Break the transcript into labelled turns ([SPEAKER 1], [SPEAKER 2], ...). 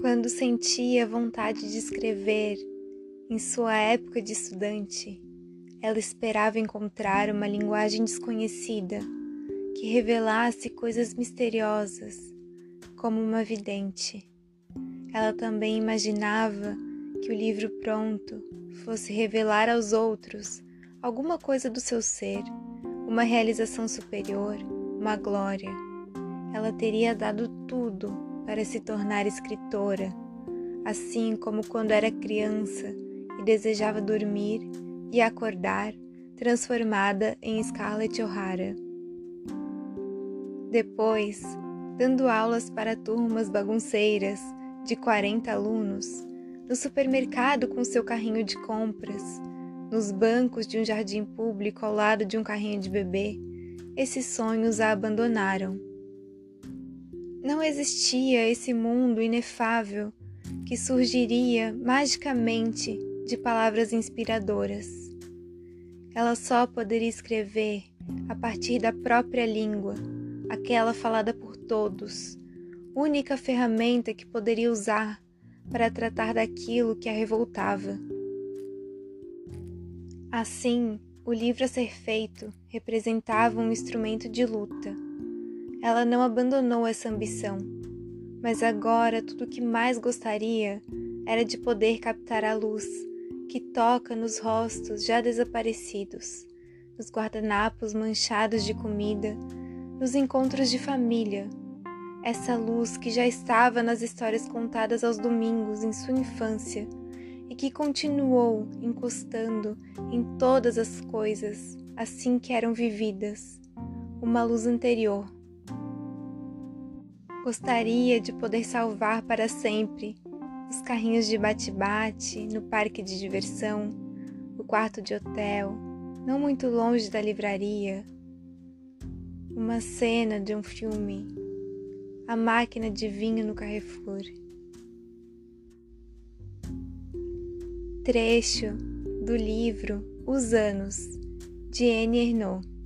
[SPEAKER 1] Quando sentia vontade de escrever, em sua época de estudante, ela esperava encontrar uma linguagem desconhecida que revelasse coisas misteriosas, como uma vidente. Ela também imaginava que o livro pronto fosse revelar aos outros alguma coisa do seu ser, uma realização superior, uma glória. Ela teria dado tudo para se tornar escritora, assim como quando era criança e desejava dormir e acordar transformada em Scarlett O'Hara. Depois, dando aulas para turmas bagunceiras de 40 alunos, no supermercado com seu carrinho de compras, nos bancos de um jardim público ao lado de um carrinho de bebê, esses sonhos a abandonaram. Não existia esse mundo inefável que surgiria magicamente de palavras inspiradoras. Ela só poderia escrever a partir da própria língua, aquela falada por todos, única ferramenta que poderia usar para tratar daquilo que a revoltava. Assim, o livro a ser feito representava um instrumento de luta. Ela não abandonou essa ambição, mas agora tudo o que mais gostaria era de poder captar a luz que toca nos rostos já desaparecidos, nos guardanapos manchados de comida, nos encontros de família. Essa luz que já estava nas histórias contadas aos domingos em sua infância e que continuou encostando em todas as coisas assim que eram vividas, uma luz anterior. Gostaria de poder salvar para sempre os carrinhos de bate-bate no parque de diversão, o quarto de hotel, não muito longe da livraria, uma cena de um filme, a máquina de vinho no Carrefour. Trecho do livro Os Anos, de Anne Ernaux.